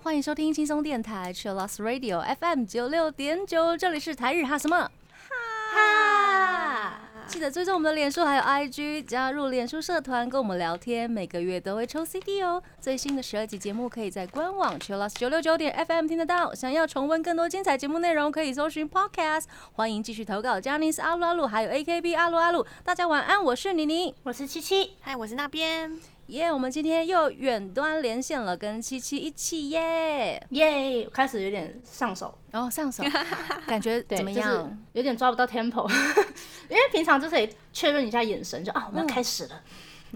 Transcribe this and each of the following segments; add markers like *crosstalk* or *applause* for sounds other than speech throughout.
欢迎收听轻松电台 c h i l l o s Radio FM 九六点九，这里是台日哈什么。记得追踪我们的脸书还有 IG，加入脸书社团跟我们聊天，每个月都会抽 CD 哦。最新的十二集节目可以在官网 Chillus 九六九点 FM 听得到。想要重温更多精彩节目内容，可以搜寻 Podcast。欢迎继续投稿 j a n i c e 阿鲁阿鲁，还有 AKB 阿鲁阿鲁。大家晚安，我是妮妮。我是七七，嗨，我是那边。耶我们今天又远端连线了，跟七七一起耶。耶！开始有点上手，然后上手，*laughs* 感觉对，怎么就是样？有点抓不到 tempo，*laughs* 因为平常就是得确认一下眼神，就啊，我们要开始了。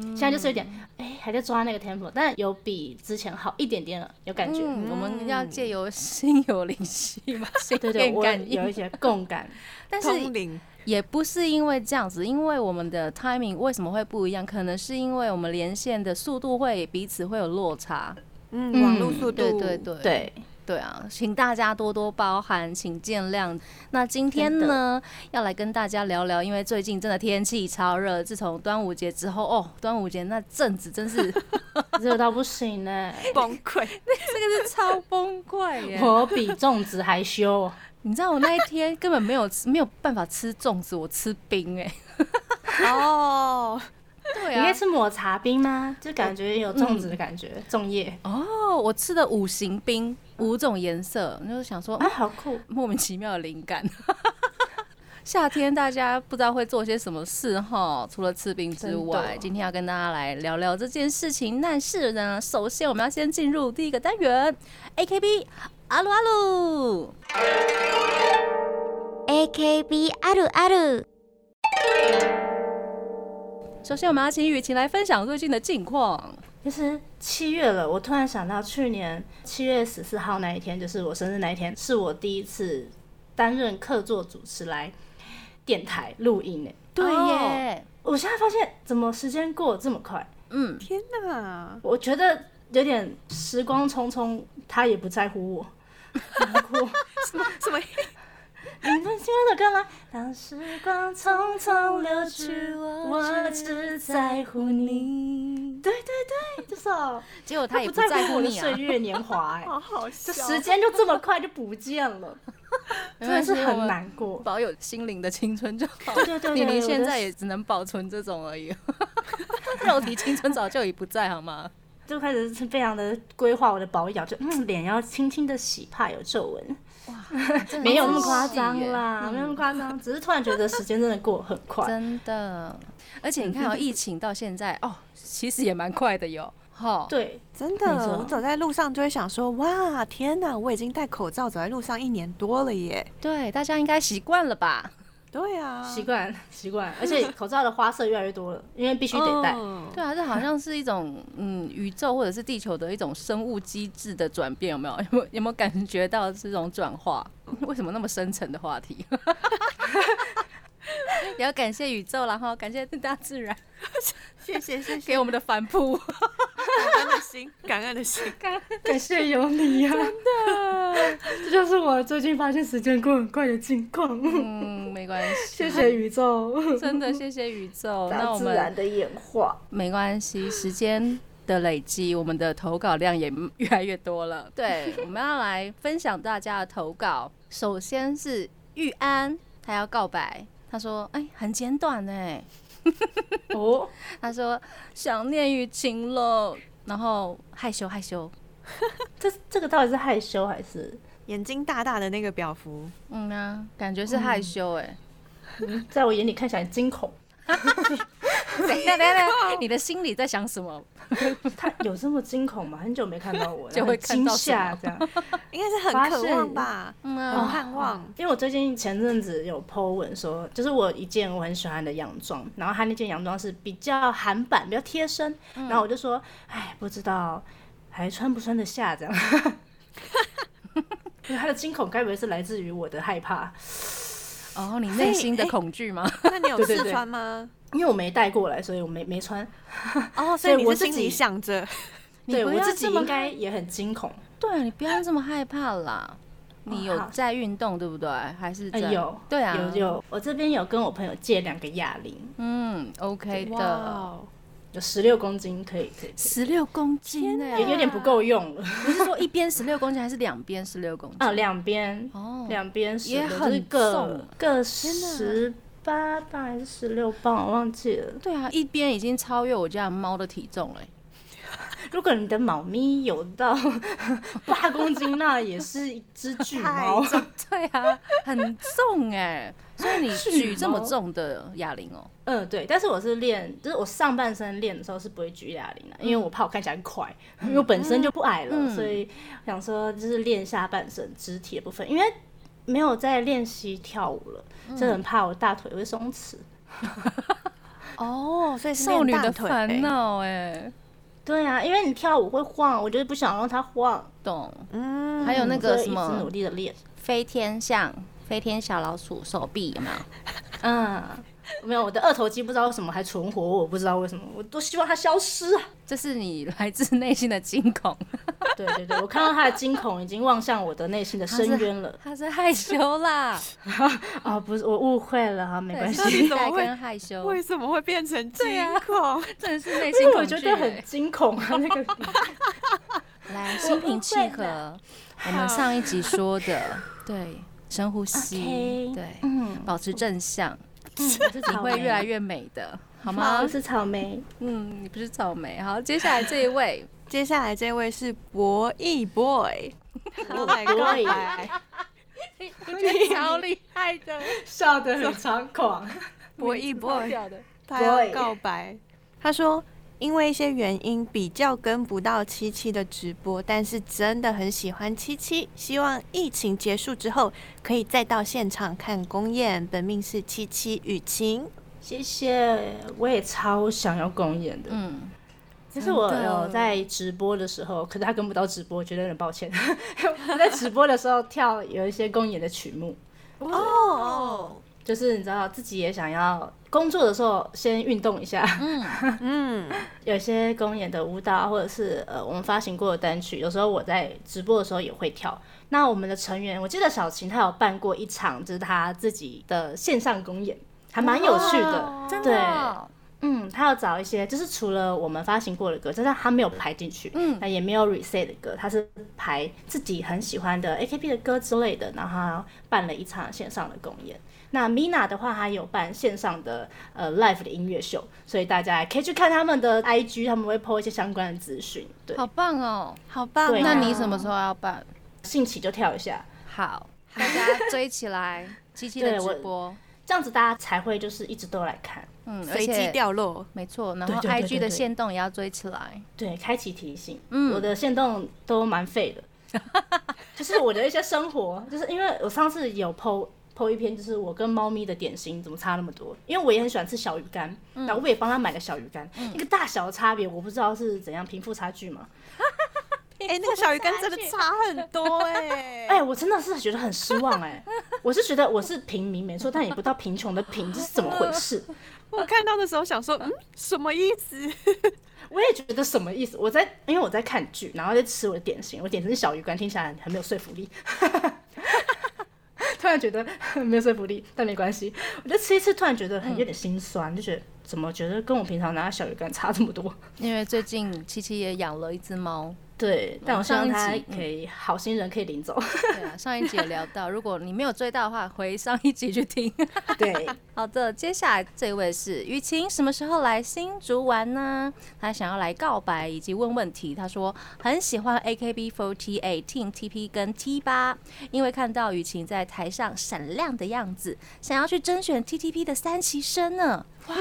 现在就是有点哎、还在抓那个 tempo，但有比之前好一点点了，有感觉。嗯，我们要借由心有灵犀嘛，心 *laughs* 对对，我电感应。有一些共感。但是通灵，也不是因为这样子，因为我们的 timing 为什么会不一样？可能是因为我们连线的速度会彼此会有落差。嗯，嗯网络速度，对对对对，对啊，请大家多多包涵，请见谅。那今天呢，要来跟大家聊聊，因为最近真的天气超热，自从端午节之后，哦，端午节那阵子真是 *laughs* 热到不行呢、崩溃。*laughs* 这个是超崩溃耶！我比粽子还羞。你知道我那一天根本没有吃，没有办法吃粽子，我吃冰哎。哦，对你可以吃抹茶冰吗？就感觉有粽子的感觉，粽叶哦，我吃的五行冰，五种颜色，就是想说，啊，好酷。莫名其妙的灵感。*laughs* 夏天大家不知道会做些什么事哈，除了吃冰之外今天要跟大家来聊聊这件事情。但是呢，首先我们要先进入第一个单元，AKB 阿鲁阿鲁。 AKB あるある首先，我们要请雨晴来分享最近的近况。其实七月了，我突然想到，去年七月十四号那一天，就是我生日那一天，是我第一次担任客座主持来电台录音呢。对哦耶，我现在发现，怎么时间过得这么快？嗯，天哪！我觉得有点时光匆匆，他也不在乎我。 难过。什么？你们喜欢的歌吗？当时光匆匆流去，我只在乎你。对对对，这首。结果他也不不在乎你啊岁。月年华、哎，好好这笑。时间就这么快就不见了，*laughs* 真的是很难过。保有心灵的青春就好。对对对你离现在也只能保存这种而已，*laughs* *laughs* 肉体青春早就已不在，好吗？就开始是非常的规划我的保养，就嗯脸要轻轻的洗，怕有皱纹，哇 *laughs* 没有那么夸张啦，没有那么夸张，只是突然觉得时间真的过很快。真的，而且你看哦，疫情到现在哦，其实也蛮快的哟。哈，对，真的，我走在路上就会想说，哇，天哪！我已经戴口罩走在路上一年多了耶。对，大家应该习惯了吧？对啊，习惯 *laughs* 习惯，而且口罩的花色越来越多了，因为必须得戴。嗯对啊，这好像是一种嗯宇宙或者是地球的一种生物机制的转变，有没有？*laughs* 有没有有没有感觉到这种转化？*laughs* 为什么那么深沉的话题？也要感谢宇宙，然后感谢大自然谢谢谢谢，给我们的反扑。感恩的心，感恩的心。感谢有你呀、真的，这就是我最近发现时间过很快的境况。嗯，没关系，谢谢宇宙，*laughs* 真的谢谢宇宙。*laughs* 那大我们自然的演化。没关系，时间的累积，我们的投稿量也越来越多了。对，我们要来分享大家的投稿。首先是玉安，他要告白，他说：“哎、很简短哎。*laughs* 哦，”他说：“想念雨晴了。”然后害羞害羞，这这个到底是害羞还是？眼睛大大的那个表服，嗯啊，感觉是害羞哎、*laughs* 在我眼里看起来很惊恐。等一下等一下等一下，你的心里在想什么？他有这么惊恐吗？很久没看到我了，*laughs* 就会很惊吓这样。*laughs* 应该是很渴望吧，很嗯啊，盼望。因为我最近前阵子有 po 文说，就是我一件我很喜欢的洋装，然后他那件洋装是比较韩版，比较贴身，然后我就说，哎，不知道还穿不穿得下这样。因为他的惊恐该不会是来自于我的害怕？哦，你内心的恐惧吗？*laughs* 那你有试对对对穿吗？因为我没带过来，所以我没没穿。哦，所所以我自己想着，对我自己应该也很惊恐。对啊，你不要这么害怕啦。你有在运动对不对？还是在、呃有对啊，有有，我这边有跟我朋友借两个哑铃，嗯，OK 的，哦，有十六公斤可以可以，十六公斤呢、有有点不够用了。你是说一边十六公斤，还是两边十六公斤？啊，两边哦，两边十也很重。各十八磅还是十六磅，我忘记了。对啊，一边已经超越我家的猫的体重了欸、如果你的猫咪有到 *laughs* 八公斤，那也是一只巨猫。对啊，很重哎、所以你巨举这么重的哑铃哦、嗯，对，但是我是练，就是我上半身练的时候是不会举哑铃的，因为我怕我看起来快，因为我本身就不矮了，嗯。所以想说就是练下半身肢体的部分，因为没有在练习跳舞了，真的很怕我大腿会松弛。*laughs* 哦，所以是少女的腿烦恼哎，对啊，因为你跳舞会晃，我就是不想让它晃。懂？嗯，还有那个什所以一直努么力的练。飞天象、飞天小老鼠手臂有没有？*laughs* 嗯，没有，我的二头肌不知道为什么还存活，我不知道为什么，我都希望它消失啊。这是你来自内心的惊恐，对对对，我看到他的惊恐已经望向我的内心的深渊了。他是害羞啦，*laughs* 啊，不是，我误会了哈，没关对，系。期待跟害羞，为什么会变成惊啊恐？*laughs* 真的是内因为我心恐惧觉得很欸。惊恐啊，那个 *laughs* 来，心平气和。我们上一集说的，对，深呼吸对，嗯，保持正向，嗯我是你草莓会越来越美的，好吗我？是草莓，嗯，你不是草莓。好，接下来这一位，接下来这位是博弈 boy，他来告博弈白。我觉得超厉害的，笑得很猖狂。博弈 boy。他要告白。他说，因为一些原因比较跟不到七七的直播，但是真的很喜欢七七，希望疫情结束之后可以再到现场看公演。本命是七七雨晴，谢谢，我也超想要公演的。嗯，其实我有在直播的时候，可是他跟不到直播，觉得很抱歉。我 *laughs* 在直播的时候跳有一些公演的曲目，哦，就是你知道自己也想要工作的时候先运动一下。嗯 *laughs* 嗯，有些公演的舞蹈，或者是呃我们发行过的单曲，有时候我在直播的时候也会跳。那我们的成员，我记得小琴她有办过一场，就是她自己的线上公演，还蛮有趣的。真对嗯，他要找一些，就是除了我们发行过的歌，就是他没有排进去，嗯那也没有 reset 的歌，他是排自己很喜欢的 AKB 的歌之类的，然后他办了一场线上的公演。那 Mina 的话，她有办线上的呃 live 的音乐秀，所以大家也可以去看他们的 IG，他们会 po 一些相关的资讯。对，好棒哦！好棒、对那你什么时候要办？兴起就跳一下，好，大家追起来，七七的直播，这样子大家才会就是一直都来看。嗯，而随机掉落？没错，然后对对对 IG 的线动也要追起来。对，开启提醒。嗯我的线动都蛮废的，*laughs* 就是我的一些生活，就是因为我上次有 PO PO 一篇，就是我跟猫咪的点心怎么差那么多，因为我也很喜欢吃小鱼干，然后我也帮他买了小鱼干，一个大小的差别，我不知道是怎样贫富差距嘛。*laughs* 哎、那个小鱼干真的差很多 *laughs* 哎、哎、我真的是觉得很失望哎、我是觉得我是平民没错，但也不到贫穷的贫，这是怎么回事？*laughs* 我看到的时候想说，嗯，什么意思？*laughs* 我也觉得什么意思？我在因为我在看剧，然后在吃我的点心，我点心是小鱼干，听起来很没有说服力。*laughs* 突然觉得没有说服力，但没关系。我就吃一次，突然觉得很有点心酸，就觉得怎么觉得跟我平常拿小鱼干差这么多？因为最近七七也养了一只猫，对，但我希望上他可以好心人可以领走。对啊，上一集也聊到，如果你没有追到的话，回上一集去听。*laughs* 对，*laughs* 好的，接下来这位是雨晴，什么时候来新竹玩呢？他想要来告白以及问问题。他说很喜欢 AKB48、Team TP 跟 T 八，因为看到雨晴在台上闪亮的样子，想要去甄选 TTP 的三期生呢。哇，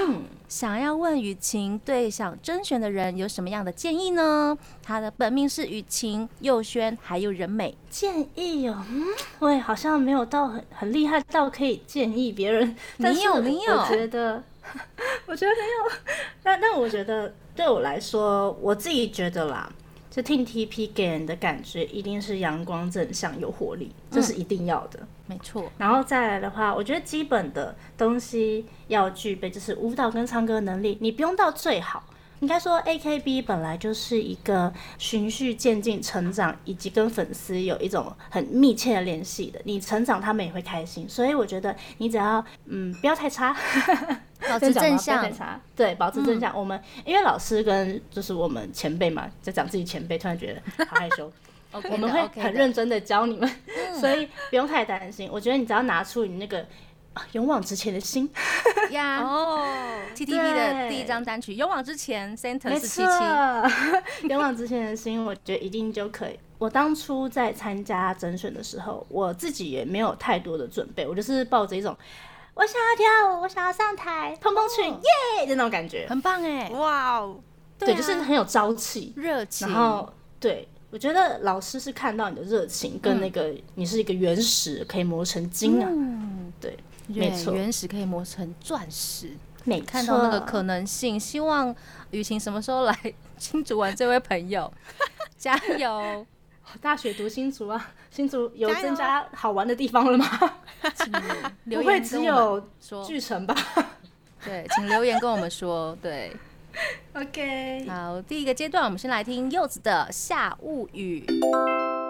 想要问雨晴对想甄选的人有什么样的建议呢？他的本命是雨晴、佑轩还有人美。建议哦，嗯，我也好像没有到很很厉害到可以建议别人。你有你有我觉得，*laughs* 我觉得没有。那那我觉得对我来说，我自己觉得啦，就 Team TP 给人的感觉一定是阳光正向、有活力，这是一定要的。没错，然后再来的话，我觉得基本的东西要具备，就是舞蹈跟唱歌能力，你不用到最好，应该说，AKB 本来就是一个循序渐进成长，以及跟粉丝有一种很密切的联系的。你成长，他们也会开心。所以我觉得你只要嗯不要太差，保持正向对，保持正向。我们因为老师跟就是我们前辈嘛，在讲自己前辈，突然觉得好害羞。*laughs* 我们的会很的认真的教你们，*laughs* 所以不用太担心。我觉得你只要拿出你那个啊勇往直前的心，*laughs* 呀。哦，TTP 的第一张单曲《勇往直前》，Center 没是七七，，勇往直前的心，我觉得一定就可以。我当初在参加甄选的时候，我自己也没有太多的准备，我就是抱着一种我想要跳舞，我想要上台碰碰裙，哦耶的那种感觉。很棒哎，哇哦，对，啊就是很有朝气。热情，然后对我觉得老师是看到你的热情跟那个你是一个原石，可以磨成金啊。嗯，对没错原石可以磨成钻石，没看到那个可能性。希望雨晴什么时候来 *laughs* 新竹玩？这位朋友，加油！*laughs* 大学读新竹啊，新竹有增加好玩的地方了吗？*laughs* 请留不会只言跟我们有说，巨城吧对，请留言跟我们说。对，？OK，好，第一个阶段，我们先来听柚子的《夏物语》。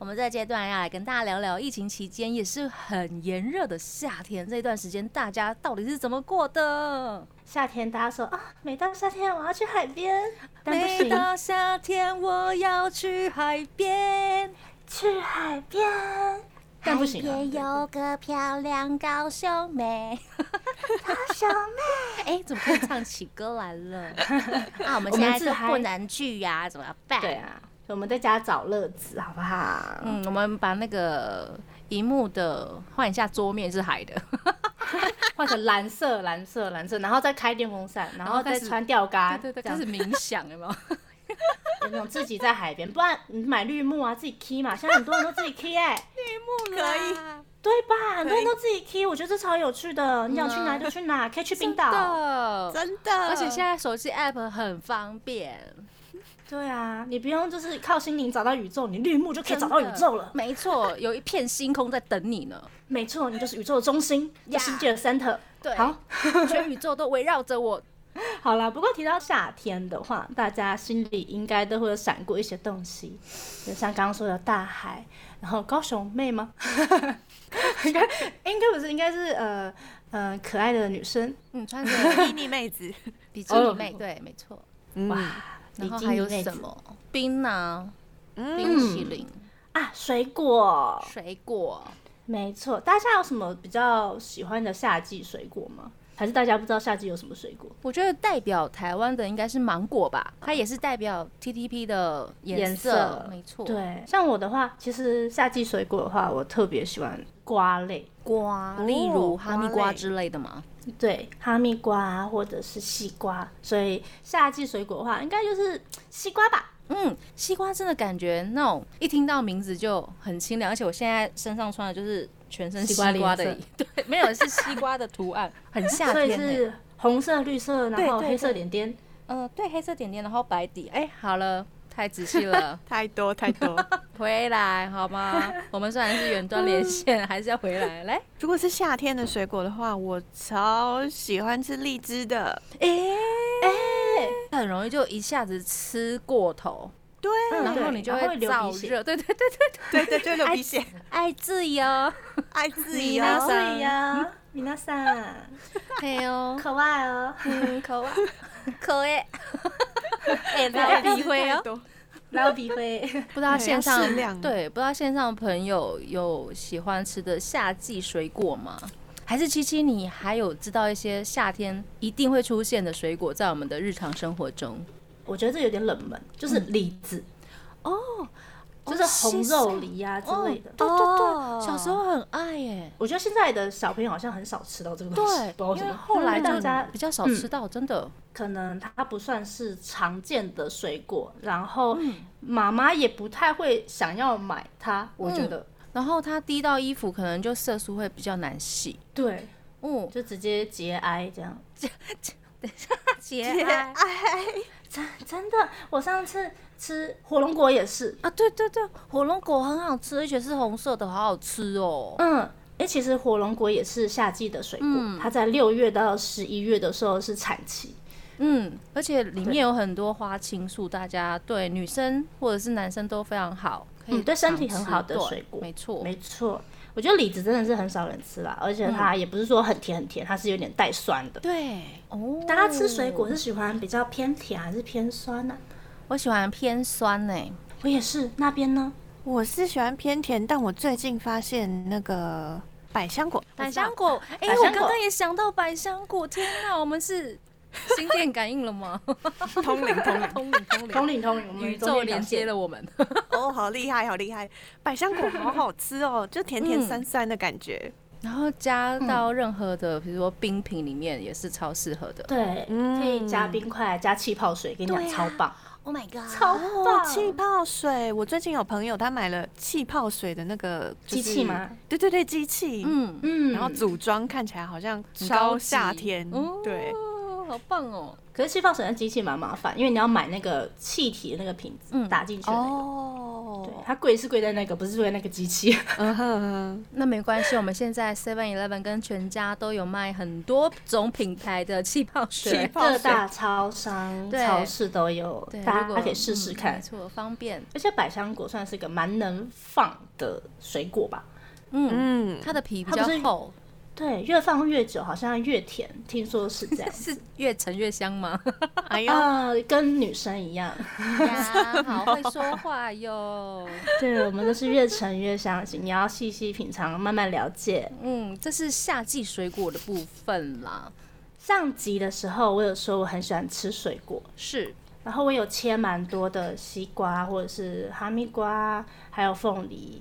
我们这个阶段要来跟大家聊聊疫情期间也是很炎热的夏天，这段时间大家到底是怎么过的？夏天大家说啊，每到夏天我要去海边，每到夏天我要去海边，去海边，但不行、海边啊。有个漂亮高雄妹，高雄妹，*laughs* 哎、怎么可以唱起歌来了？*laughs* 啊，我们我现在是不能去呀、怎么办？对啊，我们在家找乐子，好不好？嗯，我们把那个荧幕的换一下桌面是海的，*laughs* 换成蓝色、蓝色、蓝色，然后再开电风扇，然后再穿吊嘎，对对对，这样开始冥想有没有？有那种自己在海边，不然你买绿幕啊，自己 key 嘛，现在很多人都自己 key 哎、可以，对吧？很多人都自己 key，我觉得这超有趣的。你想去哪就去哪，可以去冰岛。的，真的，而且现在手机 app 很方便，对啊，你不用就是靠心灵找到宇宙，你绿幕就可以找到宇宙了。没错，有一片星空在等你呢。*laughs* 没错，你就是宇宙的中心，这世界的 center。对好，全宇宙都围绕着我。*laughs* 好啦，不过提到夏天的话，大家心里应该都会有闪过一些东西，就像刚刚说的大海，然后高雄妹吗？*laughs* 应该应该不是，应该是呃呃可爱的女生嗯，穿着迷你妹子，比基尼哦妹，对，没错。哇嗯，然后还有什么冰啊，嗯冰淇淋、啊？水果，水果。没错。大家有什么比较喜欢的夏季水果吗？还是大家不知道夏季有什么水果？我觉得代表台湾的应该是芒果吧，它也是代表 TTP 的颜颜色没错。，对，像我的话，其实夏季水果的话，我特别喜欢瓜类，瓜，哦例如哈密瓜之类的嘛。对，哈密瓜啊或者是西瓜。所以夏季水果的话，应该就是西瓜吧。嗯，西瓜真的感觉那种一听到名字就很清凉，而且我现在身上穿的就是全身西西瓜瓜的颜，对，没有是西瓜的图案，*laughs* 很夏所以。是红色、绿色，然后黑色点点。嗯、对，黑色点点，然后白底。哎、好了，太仔细了，太 *laughs* 多太多。*laughs* 回来好吗？我们虽然是远端连线，还是要回来。来，如果是夏天的水果的话，我超喜欢吃荔枝的。很容易就一下子吃过头，对，嗯然后你就会流鼻血燥热。对对对对，对对，就流鼻血，爱自由，爱自米由。娜桑呀，米娜桑，嘿哦，可爱哦。嗯，可爱，*laughs* 可爱。哎，*laughs* 不要要诋毁哦。多。然后笔灰，*laughs* 不知道线上对，不知道线上朋友有喜欢吃的夏季水果吗？还是七七，你还有知道一些夏天一定会出现的水果，在我们的日常生活中？我觉得这有点冷门，就是李子，哦，就是红肉梨啊之类的。对对哦对，小时候很爱耶。我觉得现在的小朋友好像很少吃到这个东西，对，因为不知道为什么。后来大家比较少吃到，真的。可能它不算是常见的水果，然后嗯妈妈也不太会想要买它。我觉得，然后它滴到衣服，可能就色素会比较难洗。对，嗯，就直接节哀这样。等一下节哀真真的，我上次吃火龙果也是，啊，对对对，火龙果很好吃，而且是红色的，好好吃哦。嗯，哎，其实火龙果也是夏季的水果，嗯它在六月到十一月的时候是产期。嗯，而且里面有很多花青素，大家对女生或者是男生都非常好，可以嗯对身体很好的水果没错。没错，我觉得李子真的是很少人吃啦，而且它也不是说很甜很甜，它是有点带酸的。对。哦，大家吃水果是喜欢比较偏甜还是偏酸呢、我喜欢偏酸呢、我也是，那边呢？我是喜欢偏甜，但我最近发现那个百香果，百香果，哎、百香果。我刚刚也想到百香果，天哪，我们是 *laughs* 心电感应了吗？通 *laughs* 灵通灵，通灵 *laughs* 通灵，通灵通灵，宇宙连接了我们。哦，好厉害，好厉害！百香果好好吃哦，就甜甜嗯酸酸的感觉。然后加到任何的，比如说冰品里面也是超适合的。对，可以加冰块，加气泡水，跟你讲啊超棒，Oh my god！超哦，棒！气泡水，我最近有朋友他买了气泡水的那个就是机器吗？对对对，机器。嗯，嗯，然后组装看起来好像超夏天，哦对，好棒哦。可是气泡水那机器蛮麻烦，因为你要买那个气体的那个瓶子、嗯打进去的那个。哦对，它贵是贵在那个，不是贵在那个机器。嗯哼哼，那没关系，我们现在 Seven Eleven 跟全家都有卖很多种品牌的气泡水各大超商、超市都有对，，大家可以试试嗯看没。错，方便。而且百香果算是个蛮能放的水果吧？嗯，嗯，它的皮比较厚，对，越放越久好像越甜，听说是这样。*laughs* 是越沉越香吗？*laughs* 哎呦，啊，跟女生一样，呀，*laughs* 好会说话哟。对我们都是越沉越香型。你要细细品尝，慢慢了解。嗯，这是夏季水果的部分啦。上集的时候，我有说我很喜欢吃水果，是，然后我有切蛮多的西瓜或者是哈密瓜，还有凤梨，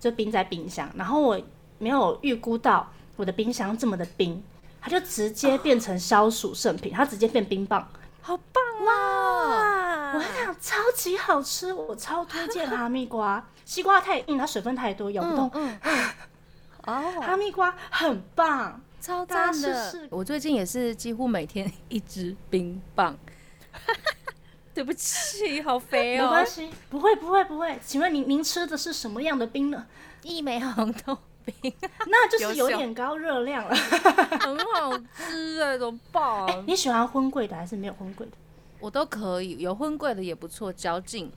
就冰在冰箱。然后我没有预估到我的冰箱这么的冰，它就直接变成消暑圣品，它直接变冰棒。好棒啊！我跟你讲，超级好吃，我超推荐哈密瓜。西瓜太硬，它水分太多，咬不动。嗯嗯，*laughs* 哦，哈密瓜很棒，超大的。我最近也是几乎每天一支冰棒。*laughs* 对不起，好肥哦没关。系，不会不会不会。请问您您吃的是什么样的冰呢？一枚红豆冰 *laughs* 那就是有点高热量了。*laughs* 很好吃哎，怎么办？你喜欢荤贵的还是没有荤贵的？我都可以，有荤贵的也不错，嚼劲。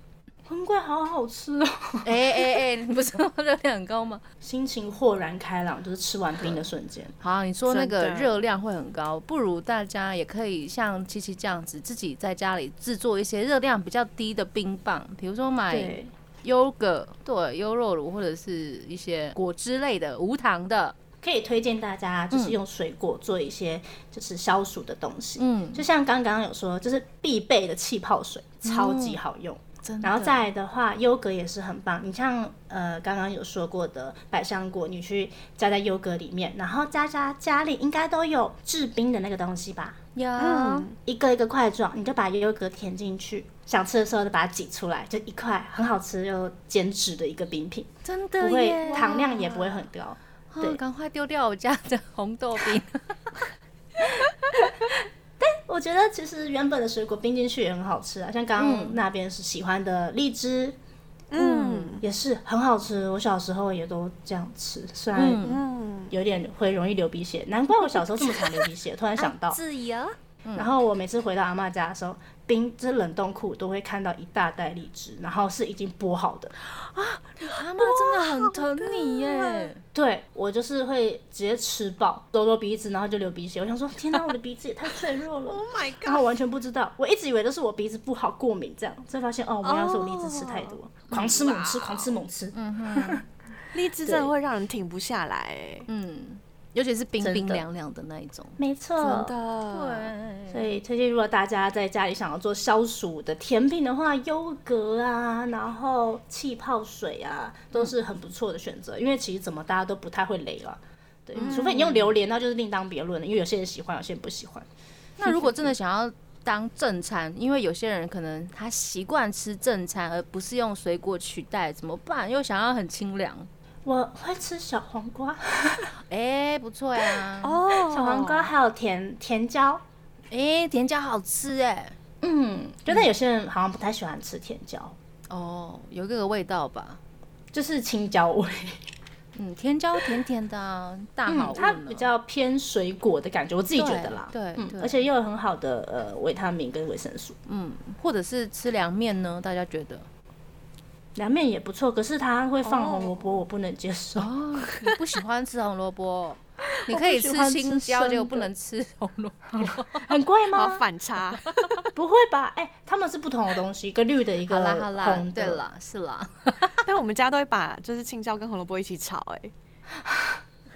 荤贵好好吃哦，*laughs* 哎哎哎，你不是说热量很高吗？心情豁然开朗，就是吃完冰的瞬间。好，你说那个热量会很高，不如大家也可以像七七这样子，自己在家里制作一些热量比较低的冰棒，比如说买对，优格、对优酪乳或者是一些果汁类的无糖的。可以推荐大家就是用水果做一些就是消暑的东西。嗯，就像刚刚有说，就是必备的气泡水，超级好用。然后再来的话，优格也是很棒。你像呃刚刚有说过的百香果，你去加在优格里面，然后加加家里应该都有制冰的那个东西吧？有、嗯，一个一个块状，你就把优格填进去，想吃的时候就把它挤出来，就一块很好吃又减脂的一个冰品，真的不会耶糖量也不会很高。哦对赶快丢掉我家的红豆冰。*laughs* 我觉得其实原本的水果冰进去也很好吃啊，像刚嗯刚那边是喜欢的荔枝，嗯也是很好吃。我小时候也都这样吃，虽然有点会容易流鼻血，难怪我小时候这么常流鼻血。突然想到，自由。然后我每次回到阿妈家的时候，冰这冷冻库都会看到一大袋荔枝，然后是已经剥好的。阿妈真的很疼你耶。对我就是会直接吃爆，揉揉鼻子，然后就流鼻血。我想说，天哪，我的鼻子也太脆弱了。*laughs* Oh my god！然后完全不知道，我一直以为都是我鼻子不好过敏这样，才发现哦，原来是我荔枝吃太多，狂吃猛吃，狂吃猛吃。嗯哼 *laughs* 荔枝真的会让人停不下来，哎，嗯，尤其是冰冰凉凉的那一种。没错，真的，对，所以推荐，如果大家在家里想要做消暑的甜品的话，优格啊，然后气泡水啊，都是很不错的选择。因为其实怎么大家都不太会雷了，对，除非你用榴莲，那就是另当别论了。因为有些人喜欢，有些人不喜欢。那如果真的想要当正餐，因为有些人可能他习惯吃正餐，而不是用水果取代，怎么办？又想要很清凉。我会吃小黄瓜，*laughs* 哎、不错呀。哦小黄瓜还有甜甜椒。哎、甜椒好吃哎。嗯，觉得有些人好像不太喜欢吃甜椒，哦，有这个味道吧？就是青椒味。嗯，甜椒甜甜的、啊，大好嗯，它比较偏水果的感觉，我自己觉得啦。对对，嗯而且又有很好的呃维他命跟维生素，嗯，或者是吃凉面呢？大家觉得？凉面也不错。可是它会放红萝卜，我不能接受。哦，你不喜欢吃红萝卜，*laughs* 你可以吃青椒，生的结果不能吃红萝卜。很贵好吗？反差，不会吧？哎、他们是不同的东西，一个绿的，一个好啦好啦，红的。对啦，是啦，但我们家都会把就是青椒跟红萝卜一起炒、哎，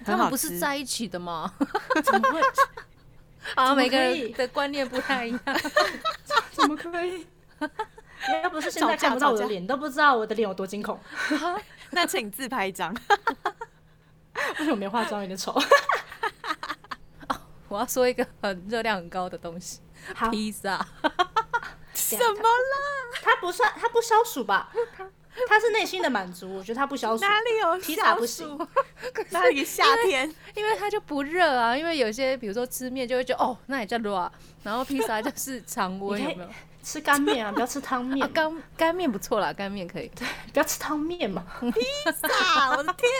他们不是在一起的吗？怎么会？啊，每个人的观念不太一样。怎么可以？要不是现在看不到我的脸，你都不知道我的脸有多惊恐。*laughs* *laughs* 那请自拍一张。*laughs* 为什么没化妆有点丑？我要说一个很热量很高的东西，披萨。什么啦？它不算，它不消暑吧？它是内心的满足，我觉得它不消暑。哪里有披萨不行消暑？哪里夏天？因为它就不热啊，因为有些比如说吃面就会觉得哦，那也叫热啊，然后披萨就是常温，有没有？吃干面啊，*laughs* 不要吃汤面干干面不错啦，干面可以。对不要吃汤面嘛。披 *laughs* 萨！我的天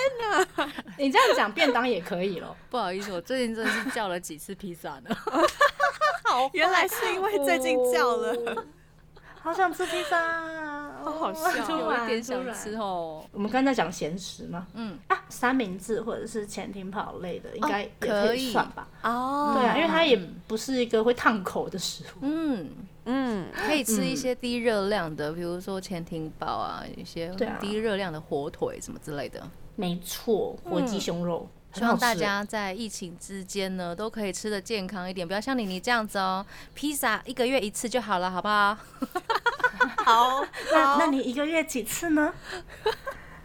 哪！*laughs* 你这样讲，便当也可以咯。不好意思，我最近真的是叫了几次披萨呢。原来是因为最近叫了，哦好想吃披萨啊，好好笑突有点想吃哦。我们刚才讲咸食嘛，嗯，啊，三明治或者是潜艇跑类的，应该也可以算吧？哦对啊，因为它也不是一个会烫口的食物。嗯，嗯，可以吃一些低热量的，比如说潜艇堡啊，一些对啊低热量的火腿什么之类的。没错，火鸡胸肉，希望大很好吃家在疫情之间呢，都可以吃的健康一点，不要像妮妮这样子哦。披萨一个月一次就好了，好不好？*laughs* 好，那那你一个月几次呢？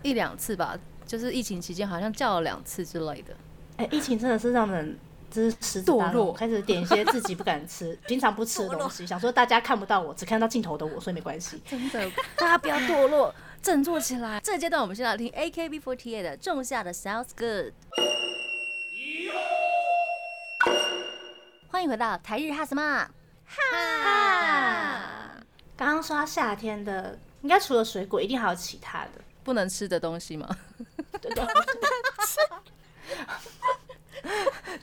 一两次吧，就是疫情期间好像叫了两次之类的。哎、疫情真的是让人就是狮子大堕落，开始点一些自己不敢吃、平常不吃的东西，想说大家看不到我，只看到镜头的我，所以没关系。真的，大家不要堕落，振作起来。这个阶段我们先来听 AKB48 的《仲夏的 Sounds Good》。欢迎回到台日哈什么哈？刚刚说到夏天的，应该除了水果，一定还有其他的。不能吃的东西吗？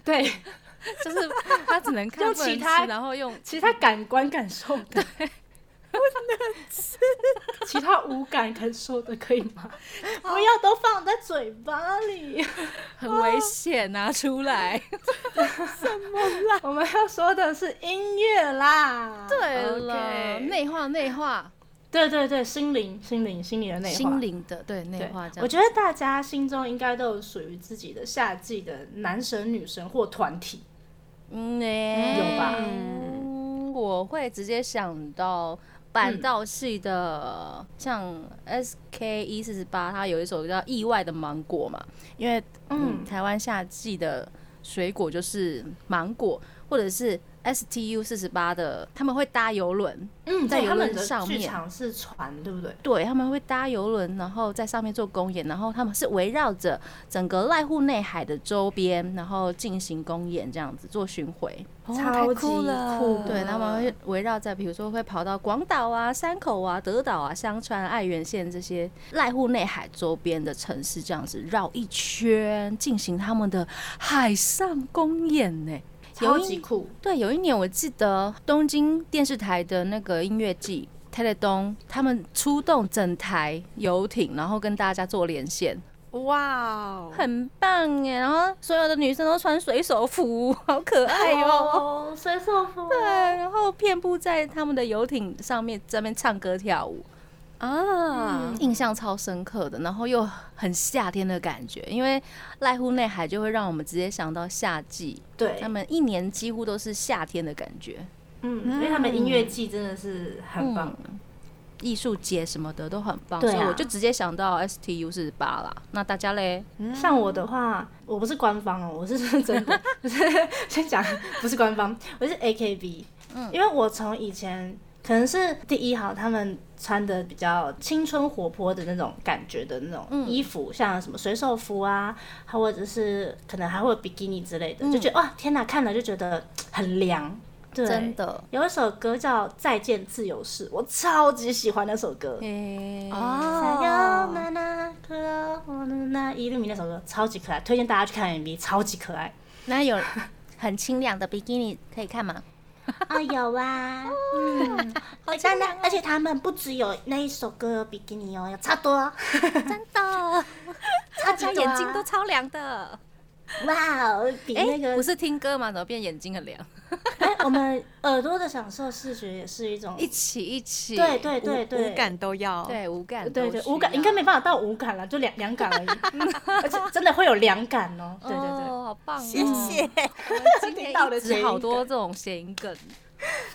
对 *laughs* 对对，*laughs* 就是他只能看用其他然后用其他感官感受的，不能 *laughs* 吃。其他无感感受的可以吗？不要都放在嘴巴里。很危险拿出来。我们要说的是音乐啦。对了，内化内化，对对对，心灵心灵心灵的内化。心灵的对内对化这样。我觉得大家心中应该都有属于自己的夏季的男神女神或团体。嗯诶有吧嗯，我会直接想到板道系的，像 S K 一四十八，它有一首叫《意外的芒果》嘛，因为嗯，嗯台湾夏季的水果就是芒果，或者是 S T U 四十八的，他们会搭游轮，嗯，在游他们的轮上面剧场是船，对不对？对，他们会搭游轮，然后在上面做公演，然后他们是围绕着整个濑户内海的周边，然后进行公演，这样子做巡回。超级酷了对，他们会围绕在，比如说会跑到广岛啊、山口啊、德岛啊、香川、爱媛县这些濑户内海周边的城市，这样子绕一圈进行他们的海上公演呢。有超一级酷。对，有一年我记得东京电视台的那个音乐季。泰勒东他们出动整台游艇，然后跟大家做连线，哇哦，很棒耶！然后所有的女生都穿水手服，*laughs* 好可爱哟、哦，水手服。对，然后遍布在他们的游艇上面，在那边唱歌跳舞，啊，印象超深刻的。然后又很夏天的感觉，因为濑户内海就会让我们直接想到夏季，对他，们一年几乎都是夏天的感觉。嗯，因为他们音乐季真的是很棒。嗯艺术节什么的都很棒，所以我就直接想到 STU 四十八啦。那大家嘞？像我的话，我不是官方哦，我是真的，不 *laughs* 是 *laughs* 先讲不是官方，我是 AKB，嗯因为我从以前可能是第一好，他们穿的比较青春活泼的那种感觉的那种衣服，像什么水手服啊，或者是可能还会有比基尼之类的，就觉得哇天哪，看了就觉得很凉。对，真的。有一首歌叫《再见自由式》，我超级喜欢那首歌。诶哦，那那可那一路米那首歌超级可爱，推荐大家去看 MV，超级可爱。那有很清凉的比基尼可以看吗？啊，*laughs* 有啊，嗯，当然，而且他们不只有那一首歌有比基尼哦，有超多，*laughs* 真的，*laughs* 超级眼睛都超凉的。哇哦，比哎、那个不是听歌吗？怎么变眼睛很凉？哎，我们耳朵的享受视觉也是一种，一起一起，对对无对对，五感都要。对，五感对对，都需无感应该没办法到五感了，就两两感而已，*laughs* 而且真的会有凉感哦。对对对，哦，好棒、哦！谢谢。今天到了一直好多这种谐音梗。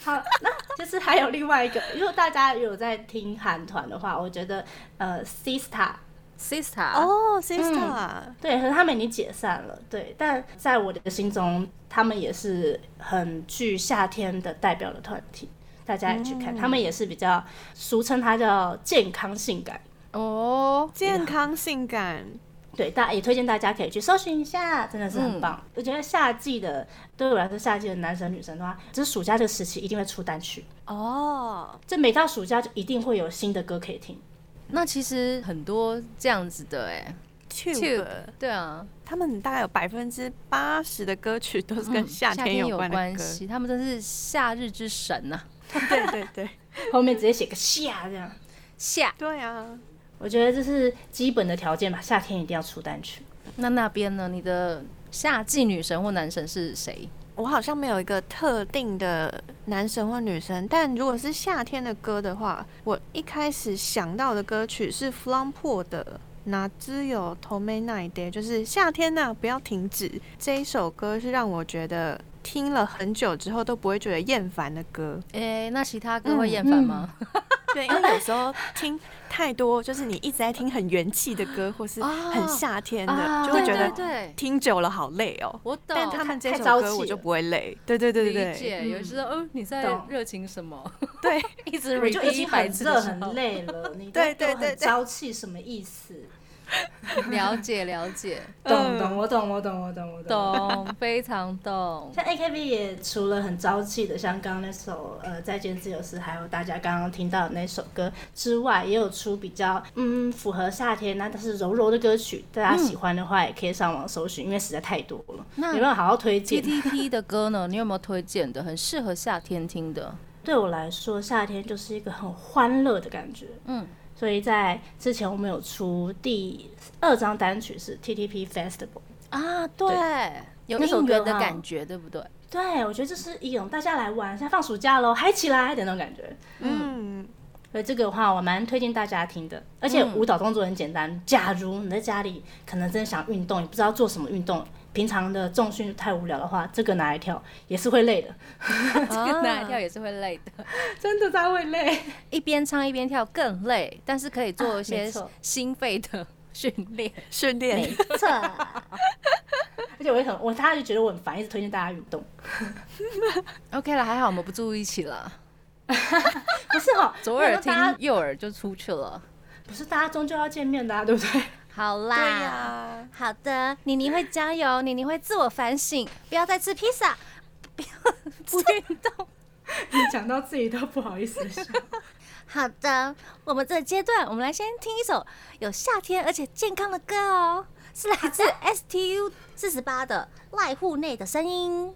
好，那就是还有另外一个，如果大家有在听韩团的话，我觉得呃，Sista。Sister，哦，sister，对，可是他们已经解散了，对，但在我的心中，他们也是很具夏天的代表的团体，大家也去看，他们也是比较俗称它叫健康性感，哦，健康性感，对，大家也推荐大家可以去搜寻一下，真的是很棒。我觉得夏季的对我来说，夏季的男生女生的话，就是暑假这个时期一定会出单曲，哦，这每到暑假就一定会有新的歌可以听。那其实很多这样子的哎 tube，对啊，他们大概有百分之八十的歌曲都是跟嗯夏天有关。系，他们真是夏日之神 *laughs* 呐、对对对，后面直接写个夏这样，夏，对啊，我觉得这是基本的条件吧，夏天一定要出单曲。那那边呢？你的夏季女神或男神是谁？我好像没有一个特定的男神或女神，但如果是夏天的歌的话，我一开始想到的歌曲是 Flumpo 的。哪只有 t o m e Night Day，就是夏天呐、不要停止。这一首歌是让我觉得听了很久之后都不会觉得厌烦的歌。诶、那其他歌会厌烦吗？*laughs* 对，因为有时候听太多，就是你一直在听很元气的歌，或是很夏天的，就会觉得听久了好累哦。我懂。但他们这首歌我就不会累。对对对对对，理解，有时候，嗯，你在懂热情什么？对，*laughs* 一直我就已 repeat 经一百很热很累了，你对对对对朝气什么意思？*laughs* 了解了解，懂懂，我懂我懂我懂我懂。懂，非常懂。像 AKB 也除了很朝气的，像刚刚那首呃《再见自由时》，还有大家刚刚听到的那首歌之外，也有出比较嗯符合夏天那但是柔柔的歌曲，大家喜欢的话也可以上网搜寻，因为实在太多了，那没有好好推荐。TTT 的歌呢？你有没有推荐的？很适合夏天听的？对我来说，夏天就是一个很欢乐的感觉。嗯，所以在之前我们有出第二张单曲是 TTP Festival。啊，对，有那首应援的感觉，对不对？对，我觉得这是一种大家来玩，现在放暑假喽，嗨起来的那种感觉。嗯，所以这个的话，我蛮推荐大家听的。而且舞蹈动作很简单，假如你在家里可能真的想运动，也不知道做什么运动，平常的重训太无聊的话，这个拿来跳也是会累的，*laughs* 这个拿来跳也是会累的，真的他会累。一边唱一边跳更累，但是可以做一啊些心肺的训练。训练。没错。*laughs* 而且我也很，我他就觉得我很烦，一直推荐大家运动。*laughs* OK 了，还好我们不住一起了，不是哈，左耳听右耳就出去了。不是大家终究要见面的、啊，对不对？好啦，对呀，好的，妮妮会加油，*laughs* 妮妮会自我反省，不要再吃披萨，*laughs* 不要不运动。你讲到自己都不好意思笑。*laughs* 好的，我们这个阶段，我们来先听一首有夏天而且健康的歌哦，是来自 STU 四十八的《赖户内的声音》。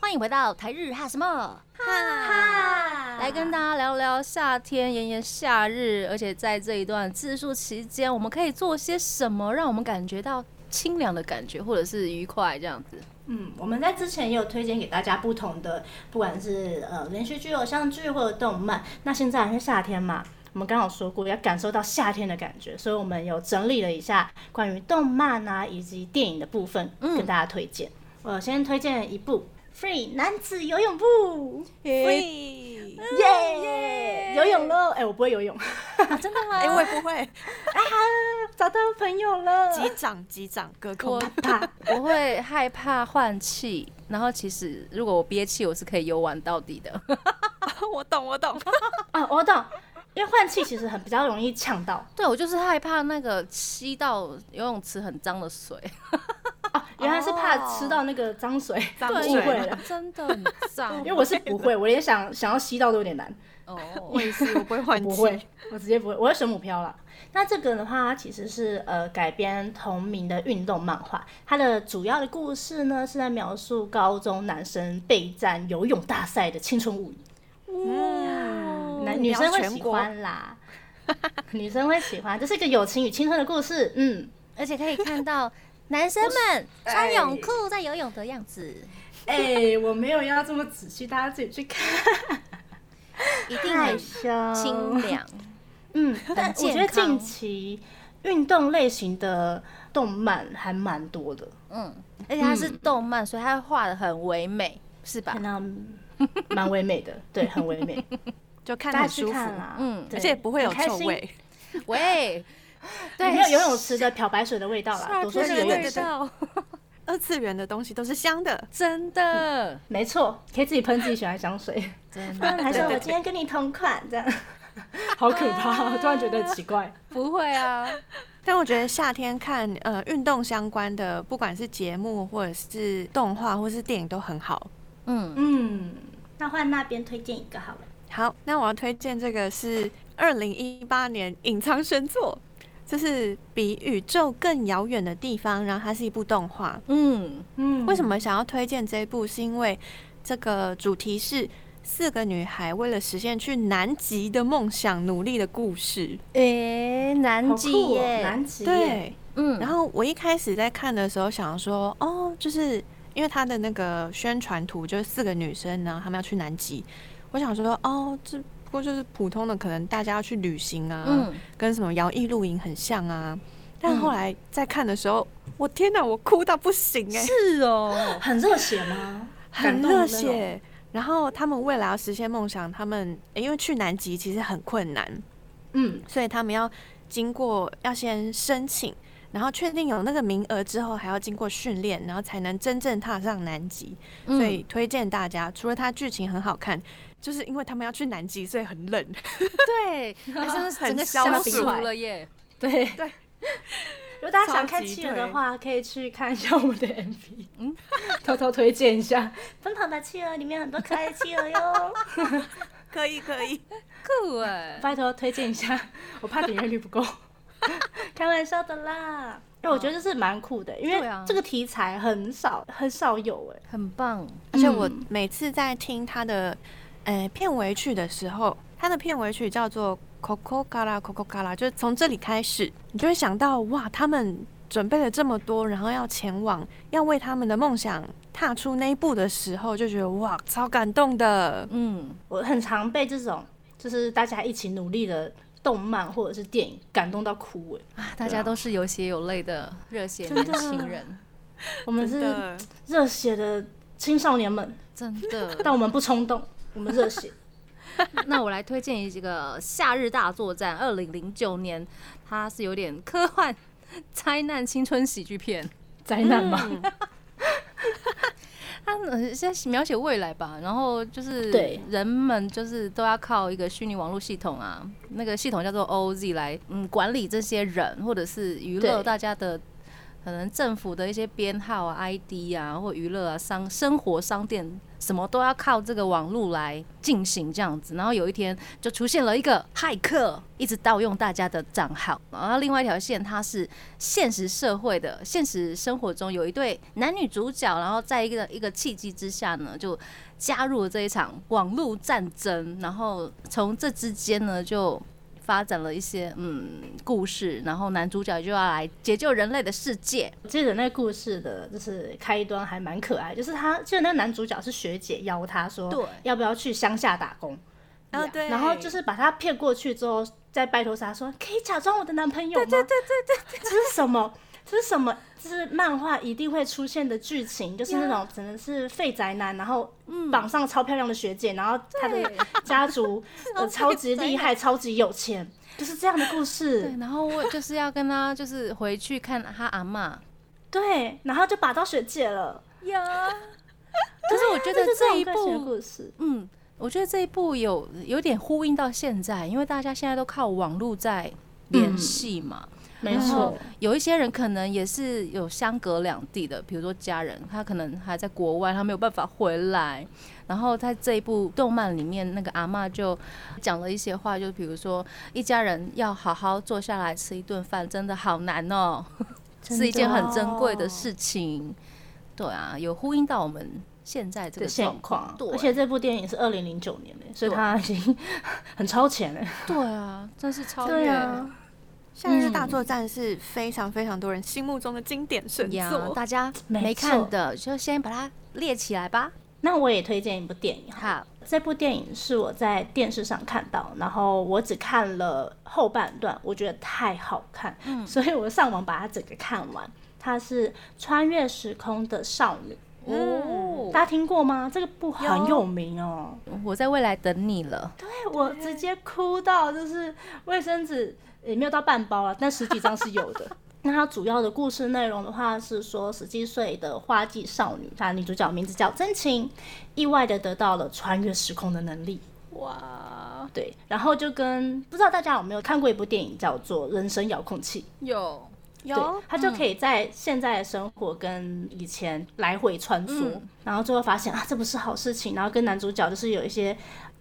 欢迎回到台日哈什么哈，来跟大家聊聊夏天炎炎夏日，而且在这一段自述期间，我们可以做些什么，让我们感觉到清凉的感觉，或者是愉快这样子。嗯，我们在之前也有推荐给大家不同的，不管是呃连续剧、偶像剧或者动漫。那现在是夏天嘛，我们刚好说过要感受到夏天的感觉，所以我们有整理了一下关于动漫啊以及电影的部分，嗯跟大家推荐。我先推荐一部《Free 男子游泳部》，喂，耶，游泳喽！哎、我不会游泳，啊，真的吗？*laughs* 哎，我也不会，找到朋友了。击掌击掌，隔空我啪，*laughs* 我会害怕换气，然后其实如果我憋气，我是可以游玩到底的。*laughs* 我懂，我懂。啊，我懂，因为换气其实很比较容易呛到。对我就是害怕那个吸到游泳池很脏的水，哦，原来是怕吃到那个脏水，脏误水会了。*laughs* 真的很脏。*laughs* 因为我是不会，我连想想要吸到都有点难，哦，*laughs* 我也是，我不会换气。不会，我直接不会，我会水母漂了。那这个的话，它其实是呃改编同名的运动漫画，它的主要的故事呢是在描述高中男生备战游泳大赛的青春物语。嗯男女生会喜欢啦，女生会喜欢，这是一个友情与青春的故事。嗯，而且可以看到男生们穿泳裤在游泳的样子，哎、我没有要这么仔细，大家自己去看。一定害很羞，清凉。嗯，但我觉得近期运动类型的动漫还蛮多的，嗯，而且它是动漫，所以它画的很唯美，是吧看？到蛮唯美的，*laughs* 对，很唯美，就看很舒服。嗯而且不会有臭味。喂，*laughs* 对，没有游泳池的漂白水的味道啦，多说是游泳 *laughs* 二次元的东西都是香的，真的，没错，可以自己喷自己喜欢香水。真嗯，的还是我今天跟你同款，这样，好可怕，我突然觉得很奇怪。不会啊。但我觉得夏天看呃运动相关的，不管是节目或者是动画或是电影都很好。嗯，嗯，那换那边推荐一个好了。好，那我要推荐这个是二零一八年隐藏神作，这是比宇宙更遥远的地方，然后它是一部动画。嗯，嗯为什么想要推荐这一部？是因为这个主题是四个女孩为了实现去南极的梦想努力的故事。诶，南极耶，南极，对，嗯，然后我一开始在看的时候想说，哦，就是因为它的那个宣传图就是四个女生，然后她们要去南极，我想说，哦，这不过就是普通的，可能大家要去旅行啊，嗯，跟什么摇曳露营很像啊。但后来在看的时候，我天哪，我哭到不行哎、是哦，*laughs* 很热血吗？很热。血。然后他们为了要实现梦想，他们诶因为去南极其实很困难，嗯，所以他们要经过要先申请，然后确定有那个名额之后，还要经过训练，然后才能真正踏上南极。嗯。所以推荐大家，除了它剧情很好看，就是因为他们要去南极，所以很冷。*laughs* 对，好像是整个消消暑暑了耶。*laughs* 对。对。如果大家想看企鹅的推话，可以去看一下我们的 MV，嗯，*laughs* 偷偷推荐一下《奔跑吧企鹅》，里面很多可爱的企鹅哟，可以可以，酷哎，拜托推荐一下，我怕点阅率不够，*laughs* 开玩笑的啦。因为我觉得这是蛮酷的，因为这个题材很少很少有哎，很棒。而且我嗯每次在听他的呃片尾曲的时候，他的片尾曲叫做 Coco Gala Coco Gala，就是从这里开始，你就会想到哇，他们准备了这么多，然后要前往，要为他们的梦想踏出那一步的时候，就觉得哇，超感动的。嗯，我很常被这种就是大家一起努力的动漫或者是电影感动到哭哎，啊，大家都是有血有泪的热血年轻人，我们是，热血的青少年们，真的。但我们不冲动，我们热血。*laughs* 那我来推荐一个《夏日大作战》，二零零九年，它是有点科幻、灾难、青春喜剧片。灾难吗？嗯它呃是在描写未来吧，然后就是对。人们就是都要靠一个虚拟网络系统啊，那个系统叫做 OZ 来嗯管理这些人，或者是娱乐大家的可能政府的一些编号啊、ID 啊，或娱乐啊、商生活商店什么都要靠这个网络来进行这样子。然后有一天就出现了一个骇客，一直盗用大家的账号。然后另外一条线，它是现实社会的现实生活中有一对男女主角，然后在一个一个契机之下呢，就加入了这一场网络战争。然后从这之间呢，就发展了一些嗯故事，然后男主角就要来解救人类的世界。我记得那个故事的，就是开端还蛮可爱，就是他，记得那个男主角是学姐邀他说，对要不要去乡下打工，啊对然后就是把他骗过去之后，再拜托他说，可以假装我的男朋友吗？对对对对对，这是什么？这是什么？这是漫画一定会出现的剧情，就是那种只能是废宅男，然后绑上超漂亮的学姐，然后他的家族 *laughs* 呃超级厉害，超级有钱，就是这样的故对事。，然后我就是要跟他就是回去看他阿嬷对，然后就把到学姐了。呀，可是我觉得这这一部，故事，嗯，我觉得这一部有有点呼应到现在，因为大家现在都靠网络在联系嘛。没错，有一些人可能也是有相隔两地的，比如说家人，他可能还在国外，他没有办法回来。然后在这一部动漫里面，那个阿妈就讲了一些话，就比如说一家人要好好坐下来吃一顿饭，真的好难哦，*laughs* 是一件很珍贵的事情。对啊，有呼应到我们现在这个状现况，而且这部电影是二零零九年的，所以它已经 *laughs* 很超前了。对啊，真是超越对啊，夏日大作战是非常非常多人心目中的经典神呀！作。大家没没看错的就先把它列起来吧。那我也推荐一部电影哈，好，这部电影是我在电视上看到，然后我只看了后半段，我觉得太好看，嗯 *laughs* 所以我上网把它整个看完。它是穿越时空的少女，哦大家听过吗？这个部很有名哦。我在未来等你了。对我直接哭到就是卫生纸也没有到半包啊，但十几张是有的。*laughs* 那它主要的故事内容的话是说，十七岁的花季少女，她女主角名字叫真情，意外的得到了穿越时空的能力。哇，对，然后就跟不知道大家有没有看过一部电影叫做《人生遥控器》，有有，他就可以在现在的生活跟以前来回穿梭，然后最后发现啊，这不是好事情，然后跟男主角就是有一些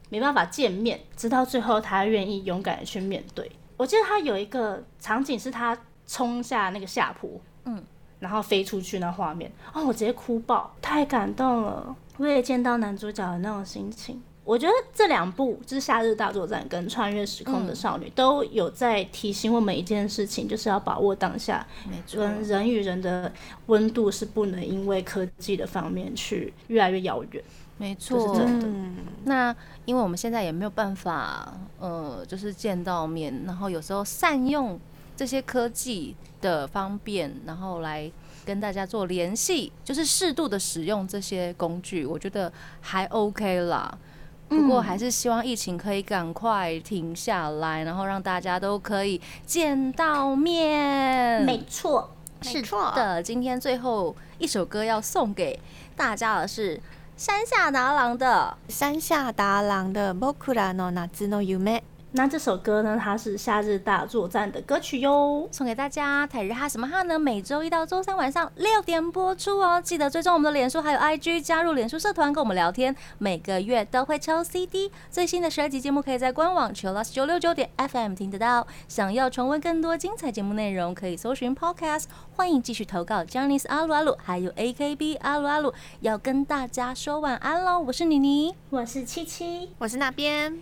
没办法见面，直到最后他愿意勇敢的去面对。我记得他有一个场景是他冲下那个下坡，嗯，然后飞出去那画面，哦，我直接哭爆，太感动了。我也见到男主角的那种心情。我觉得这两部就是《夏日大作战》跟《穿越时空的少女》都有在提醒我们一件事情，就是要把握当下，没错，人人与人的温度是不能因为科技的方面去越来越遥远。没错。真的嗯，那因为我们现在也没有办法，呃，就是见到面，然后有时候善用这些科技的方便，然后来跟大家做联系，就是适度的使用这些工具，我觉得还 OK 啦。不过还是希望疫情可以赶快停下来，然后让大家都可以见到面。没错，是没错的，今天最后一首歌要送给大家的是山下达郎的山下达郎的《僕らの夏の夢》。 那这首歌呢，它是《夏日大作战》的歌曲哟。送给大家。台日哈什么哈呢？每周一到周三晚上六点播出哦。记得追踪我们的脸书还有 IG，加入脸书社团跟我们聊天。每个月都会抽 CD，最新的十二集节目可以在官网 chillus 九六九点 FM 听得到。想要重温更多精彩节目内容，可以搜寻 Podcast。欢迎继续投稿 j a n i c e 阿鲁阿鲁，还有 AKB 阿鲁阿鲁。要跟大家说晚安喽，我是妮妮，我是七七，我是那边，